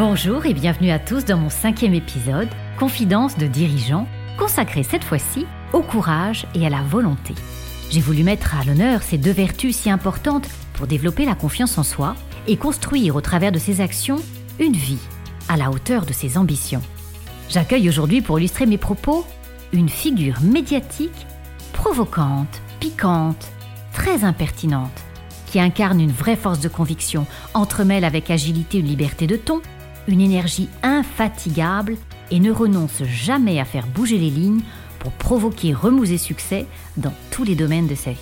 Bonjour et bienvenue à tous dans mon cinquième épisode, Confidence de dirigeants, consacré cette fois-ci au courage et à la volonté. J'ai voulu mettre à l'honneur ces deux vertus si importantes pour développer la confiance en soi et construire au travers de ses actions une vie à la hauteur de ses ambitions. J'accueille aujourd'hui pour illustrer mes propos une figure médiatique, provocante, piquante, très impertinente, qui incarne une vraie force de conviction, entremêle avec agilité une liberté de ton, une énergie infatigable et ne renonce jamais à faire bouger les lignes pour provoquer remous et succès dans tous les domaines de sa vie.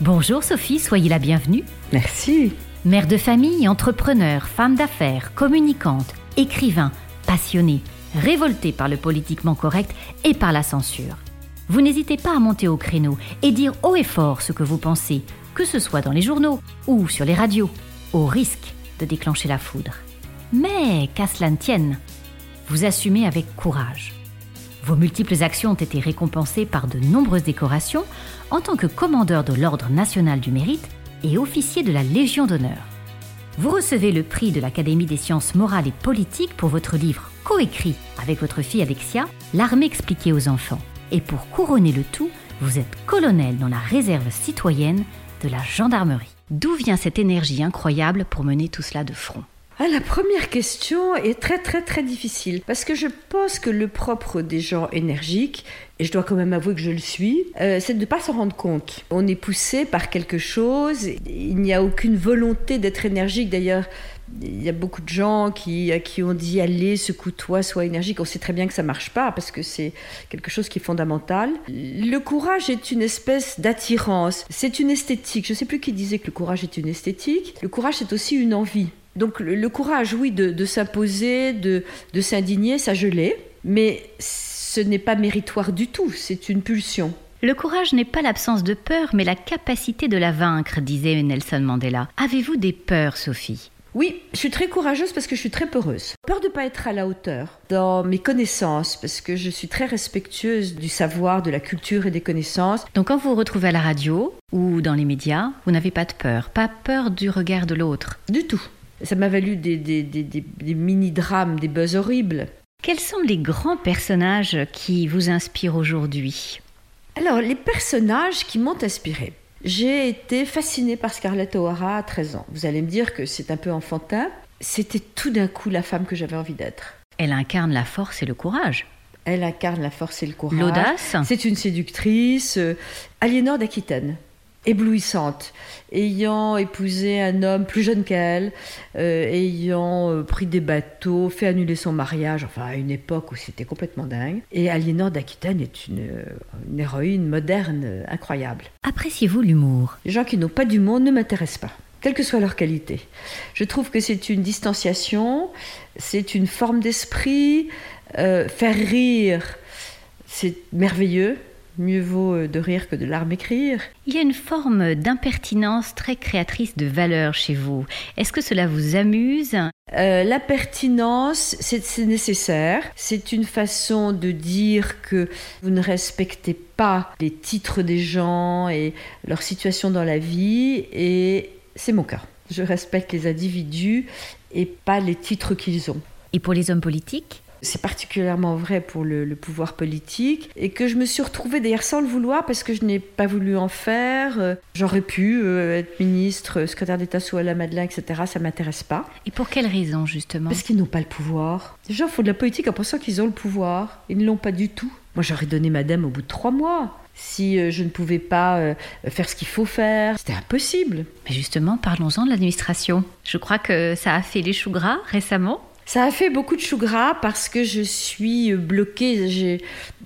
Bonjour Sophie, soyez la bienvenue. Merci. Mère de famille, entrepreneur, femme d'affaires, communicante, écrivain, passionnée, révoltée par le politiquement correct et par la censure. Vous n'hésitez pas à monter au créneau et dire haut et fort ce que vous pensez, que ce soit dans les journaux ou sur les radios, au risque de déclencher la foudre. Mais qu'à cela ne tienne, vous assumez avec courage. Vos multiples actions ont été récompensées par de nombreuses décorations en tant que commandeur de l'Ordre national du mérite et officier de la Légion d'honneur. Vous recevez le prix de l'Académie des sciences morales et politiques pour votre livre coécrit avec votre fille Alexia, L'armée expliquée aux enfants. Et pour couronner le tout, vous êtes colonel dans la réserve citoyenne de la gendarmerie. D'où vient cette énergie incroyable pour mener tout cela de front? Ah, la première question est très très très difficile parce que je pense que le propre des gens énergiques, et je dois quand même avouer que je le suis, euh, c'est de ne pas s'en rendre compte. On est poussé par quelque chose, il n'y a aucune volonté d'être énergique d'ailleurs. Il y a beaucoup de gens qui, qui ont dit allez, secoue-toi, sois énergique. On sait très bien que ça marche pas parce que c'est quelque chose qui est fondamental. Le courage est une espèce d'attirance. C'est une esthétique. Je ne sais plus qui disait que le courage est une esthétique. Le courage, c'est aussi une envie. Donc le, courage, oui, de, s'imposer, de, de s'indigner, ça je l'ai, mais ce n'est pas méritoire du tout, c'est une pulsion. Le courage n'est pas l'absence de peur, mais la capacité de la vaincre, disait Nelson Mandela. Avez-vous des peurs, Sophie? Oui, je suis très courageuse parce que je suis très peureuse. Peur de ne pas être à la hauteur dans mes connaissances parce que je suis très respectueuse du savoir, de la culture et des connaissances. Donc quand vous vous retrouvez à la radio ou dans les médias, vous n'avez pas de peur, pas peur du regard de l'autre? Du tout. Ça m'a valu des, mini-drames, des buzz horribles. Quels sont les grands personnages qui vous inspirent aujourd'hui? Alors, les personnages qui m'ont inspiré. J'ai été fascinée par Scarlett O'Hara à 13 ans. Vous allez me dire que c'est un peu enfantin. C'était tout d'un coup la femme que j'avais envie d'être. Elle incarne la force et le courage. Elle incarne la force et le courage. L'audace. C'est une séductrice. Euh, Aliénor d'Aquitaine éblouissante, ayant épousé un homme plus jeune qu'elle, euh, ayant euh, pris des bateaux, fait annuler son mariage, enfin à une époque où c'était complètement dingue. Et Aliénor d'Aquitaine est une, euh, une, héroïne moderne incroyable. Appréciez-vous l'humour? Les gens qui n'ont pas d'humour ne m'intéressent pas quelle que soit leur qualité. Je trouve que c'est une distanciation, c'est une forme d'esprit, faire rire, c'est merveilleux, Mieux vaut euh, de rire que de larmes écrire. Il y a une forme d'impertinence très créatrice de valeur chez vous. Est-ce que cela vous amuse? Euh, La pertinence, c'est nécessaire. C'est une façon de dire que vous ne respectez pas les titres des gens et leur situation dans la vie. Et c'est mon cas. Je respecte les individus et pas les titres qu'ils ont. Et pour les hommes politiques? C'est particulièrement vrai pour le, pouvoir politique et que je me suis retrouvée d'ailleurs sans le vouloir parce que je n'ai pas voulu en faire. Euh, j'aurais pu euh, être ministre, secrétaire d'État sous la Madeleine, etc. Ça m'intéresse pas. Et pour quelle raison justement? Parce qu'ils n'ont pas le pouvoir. Les gens font de la politique en pensant qu'ils ont le pouvoir. Ils ne l'ont pas du tout. Moi j'aurais donné madame au bout de trois mois si euh, je ne pouvais pas faire ce qu'il faut faire. C'était impossible. Mais justement, parlons-en de l'administration. Je crois que ça a fait les choux gras récemment. Ça a fait beaucoup de chou gras parce que je suis bloquée. J'ai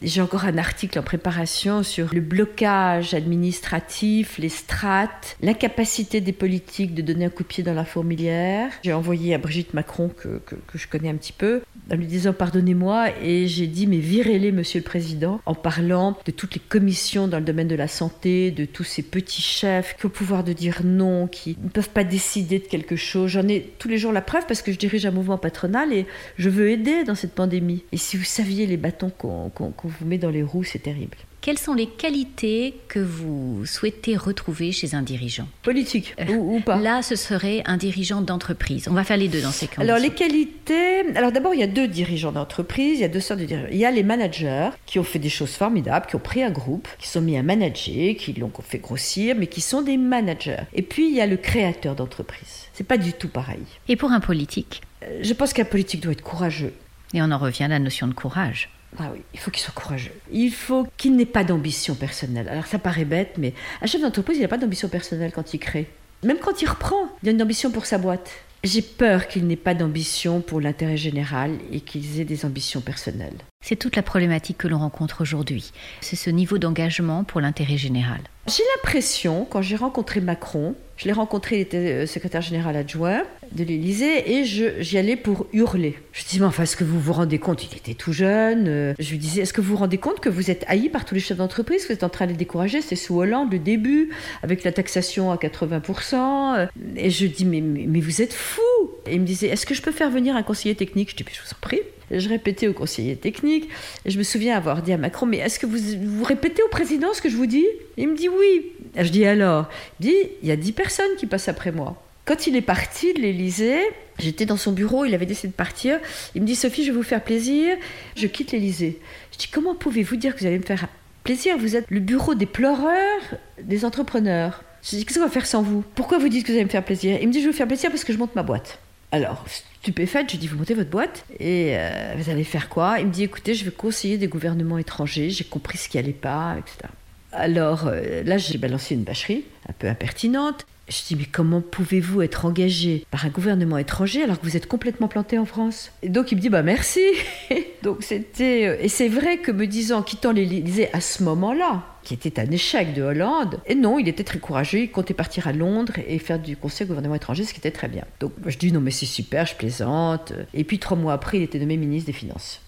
j'ai encore un article en préparation sur le blocage administratif, les strates, l'incapacité des politiques de donner un coup de pied dans la fourmilière. J'ai envoyé à Brigitte Macron, que, que, je connais un petit peu, en lui disant pardonnez-moi, et j'ai dit mais virez-les, monsieur le président, en parlant de toutes les commissions dans le domaine de la santé, de tous ces petits chefs qui ont le pouvoir de dire non, qui ne peuvent pas décider de quelque chose. J'en ai tous les jours la preuve parce que je dirige un mouvement patronal et je veux aider dans cette pandémie. Et si vous saviez les bâtons qu'on vous met dans les roues, c'est terrible. Quelles sont les qualités que vous souhaitez retrouver chez un dirigeant Politique ou, pas Là, ce serait un dirigeant d'entreprise. On va faire les deux dans ces cas. Alors, les qualités. Alors, d'abord, il y a deux dirigeants d'entreprise. Il y a deux sortes de dirigeants. Il y a les managers qui ont fait des choses formidables, qui ont pris un groupe, qui sont mis à manager, qui l'ont fait grossir, mais qui sont des managers. Et puis, il y a le créateur d'entreprise. C'est pas du tout pareil. Et pour un politique euh, Je pense qu'un politique doit être courageux. Et on en revient à la notion de courage. Ah oui, il faut qu'il soit courageux. Il faut qu'il n'ait pas d'ambition personnelle. Alors ça paraît bête, mais un chef d'entreprise, il n'a pas d'ambition personnelle quand il crée. Même quand il reprend, il a une ambition pour sa boîte. J'ai peur qu'il n'ait pas d'ambition pour l'intérêt général et qu'ils aient des ambitions personnelles. C'est toute la problématique que l'on rencontre aujourd'hui. C'est ce niveau d'engagement pour l'intérêt général. J'ai l'impression, quand j'ai rencontré Macron, je l'ai rencontré, il était euh, secrétaire général adjoint de l'Élysée, et j'y allais pour hurler. Je disais, mais enfin, est-ce que vous vous rendez compte? Il était tout jeune. Euh, je lui disais, est-ce que vous vous rendez compte que vous êtes haï par tous les chefs d'entreprise, que vous êtes en train de les décourager? C'est sous Hollande, le début, avec la taxation à 80%. Et je dis, mais, mais, vous êtes fou Et il me disait, est-ce que je peux faire venir un conseiller technique? Je dis, je vous en prie. Je répétais au conseiller technique. Et je me souviens avoir dit à Macron, mais est-ce que vous, vous répétez au président ce que je vous dis? Il me dit oui. je dis alors Il dit, il y a dix personnes qui passent après moi. Quand il est parti de l'Élysée, j'étais dans son bureau, il avait décidé de partir. Il me dit, Sophie, je vais vous faire plaisir, je quitte l'Élysée. Je dis, comment pouvez-vous dire que vous allez me faire plaisir? Vous êtes le bureau des pleureurs des entrepreneurs. Je dis, qu'est-ce qu'on va faire sans vous? Pourquoi vous dites que vous allez me faire plaisir? Il me dit, je vais vous faire plaisir parce que je monte ma boîte. Alors, stupéfaite, je dis Vous montez votre boîte Et euh, vous allez faire quoi? Il me dit Écoutez, je vais conseiller des gouvernements étrangers, j'ai compris ce qui allait pas, etc. Alors euh, là, j'ai balancé une bâcherie un peu impertinente. Je dis, mais comment pouvez-vous être engagé par un gouvernement étranger alors que vous êtes complètement planté en France? Et donc il me dit, bah merci Donc c'était... Euh, et c'est vrai que me disant, quittant l'Élysée à ce moment-là, qui était un échec de Hollande, et non, il était très courageux, il comptait partir à Londres et faire du conseil au gouvernement étranger, ce qui était très bien. Donc je dis, non mais c'est super, je plaisante. Et puis trois mois après, il était nommé ministre des Finances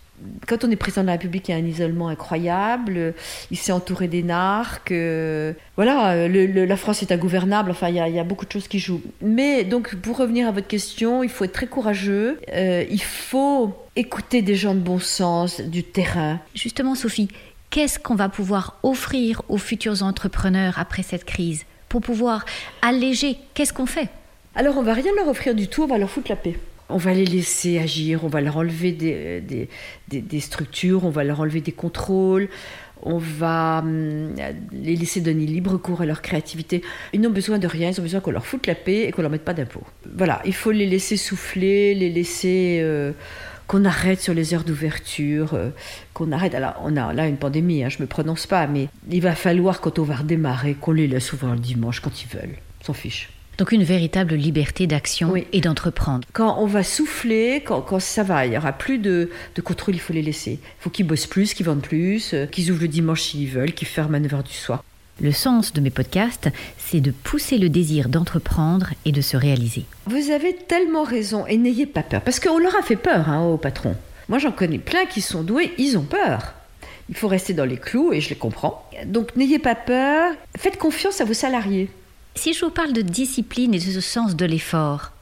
quand on est président de la République, il y a un isolement incroyable. Il s'est entouré d'énarques. Euh, voilà, la France est ingouvernable. Enfin, il y, a, beaucoup de choses qui jouent. Mais donc, pour revenir à votre question, il faut être très courageux. Euh, il faut écouter des gens de bon sens, du terrain. Justement, Sophie, qu'est-ce qu'on va pouvoir offrir aux futurs entrepreneurs après cette crise pour pouvoir alléger? Qu'est-ce qu'on fait? Alors, on va rien leur offrir du tout. On va leur foutre la paix on va les laisser agir, on va leur enlever des, des, structures, on va leur enlever des contrôles, on va hum, les laisser donner libre cours à leur créativité. Ils n'ont besoin de rien, ils ont besoin qu'on leur foute la paix et qu'on leur mette pas d'impôts. Voilà, il faut les laisser souffler, les laisser... Euh, qu'on arrête sur les heures d'ouverture, euh, qu'on arrête. Alors, on a là une pandémie, hein, je me prononce pas, mais il va falloir, quand on va redémarrer, qu'on les laisse ouvrir le dimanche quand ils veulent. S'en fiche. Donc une véritable liberté d'action et d'entreprendre. Quand on va souffler, quand, ça va, il n'y aura plus de, contrôle, il faut les laisser. Il faut qu'ils bossent plus, qu'ils vendent plus, euh, qu'ils ouvrent le dimanche s'ils veulent, qu'ils ferment à 9h du soir. Le sens de mes podcasts, c'est de pousser le désir d'entreprendre et de se réaliser. Vous avez tellement raison et n'ayez pas peur, parce qu'on leur a fait peur hein, au patron. Moi j'en connais plein qui sont doués, ils ont peur. Il faut rester dans les clous et je les comprends. Donc n'ayez pas peur, faites confiance à vos salariés. Si je vous parle de discipline et de ce sens de l'effort,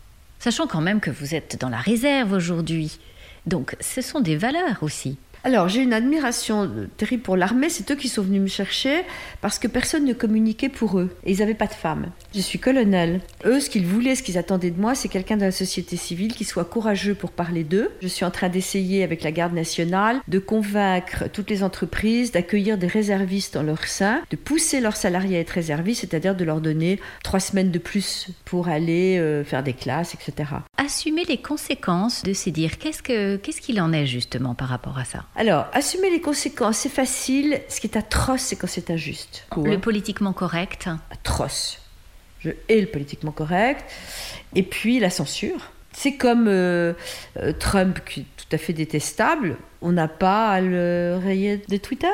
sachant quand même que vous êtes dans la réserve aujourd'hui, donc ce sont des valeurs aussi. Alors, j'ai une admiration terrible pour l'armée. C'est eux qui sont venus me chercher parce que personne ne communiquait pour eux. Et ils n'avaient pas de femmes. Je suis colonel. Eux, ce qu'ils voulaient, ce qu'ils attendaient de moi, c'est quelqu'un de la société civile qui soit courageux pour parler d'eux. Je suis en train d'essayer, avec la garde nationale, de convaincre toutes les entreprises d'accueillir des réservistes en leur sein, de pousser leurs salariés à être réservistes, c'est-à-dire de leur donner trois semaines de plus pour aller euh, faire des classes, etc. Assumer les conséquences de ces dire. Qu'est-ce qu'il en est justement par rapport à ça? Alors, assumer les conséquences, c'est facile. Ce qui est atroce, c'est quand c'est injuste. Le politiquement correct. Atroce. Je hais le politiquement correct. Et puis la censure. C'est comme euh, euh, Trump, qui est tout à fait détestable. On n'a pas à le rayer de Twitter.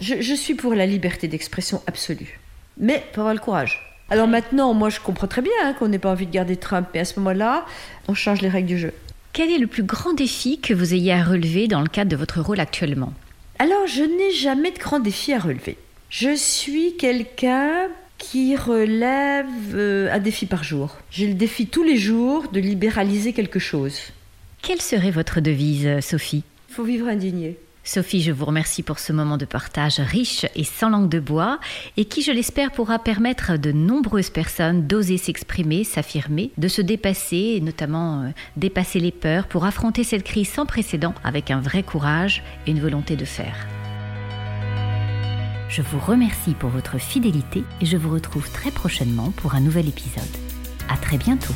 Je, suis pour la liberté d'expression absolue. Mais faut avoir le courage. Alors maintenant, moi je comprends très bien hein, qu'on n'ait pas envie de garder Trump, mais à ce moment-là, on change les règles du jeu. Quel est le plus grand défi que vous ayez à relever dans le cadre de votre rôle actuellement? Alors, je n'ai jamais de grand défi à relever. Je suis quelqu'un qui relève euh, un défi par jour. J'ai le défi tous les jours de libéraliser quelque chose. Quelle serait votre devise, Sophie? Il faut vivre indigné. Sophie, je vous remercie pour ce moment de partage riche et sans langue de bois et qui, je l'espère, pourra permettre à de nombreuses personnes d'oser s'exprimer, s'affirmer, de se dépasser et notamment euh, dépasser les peurs pour affronter cette crise sans précédent avec un vrai courage et une volonté de faire. Je vous remercie pour votre fidélité et je vous retrouve très prochainement pour un nouvel épisode. À très bientôt.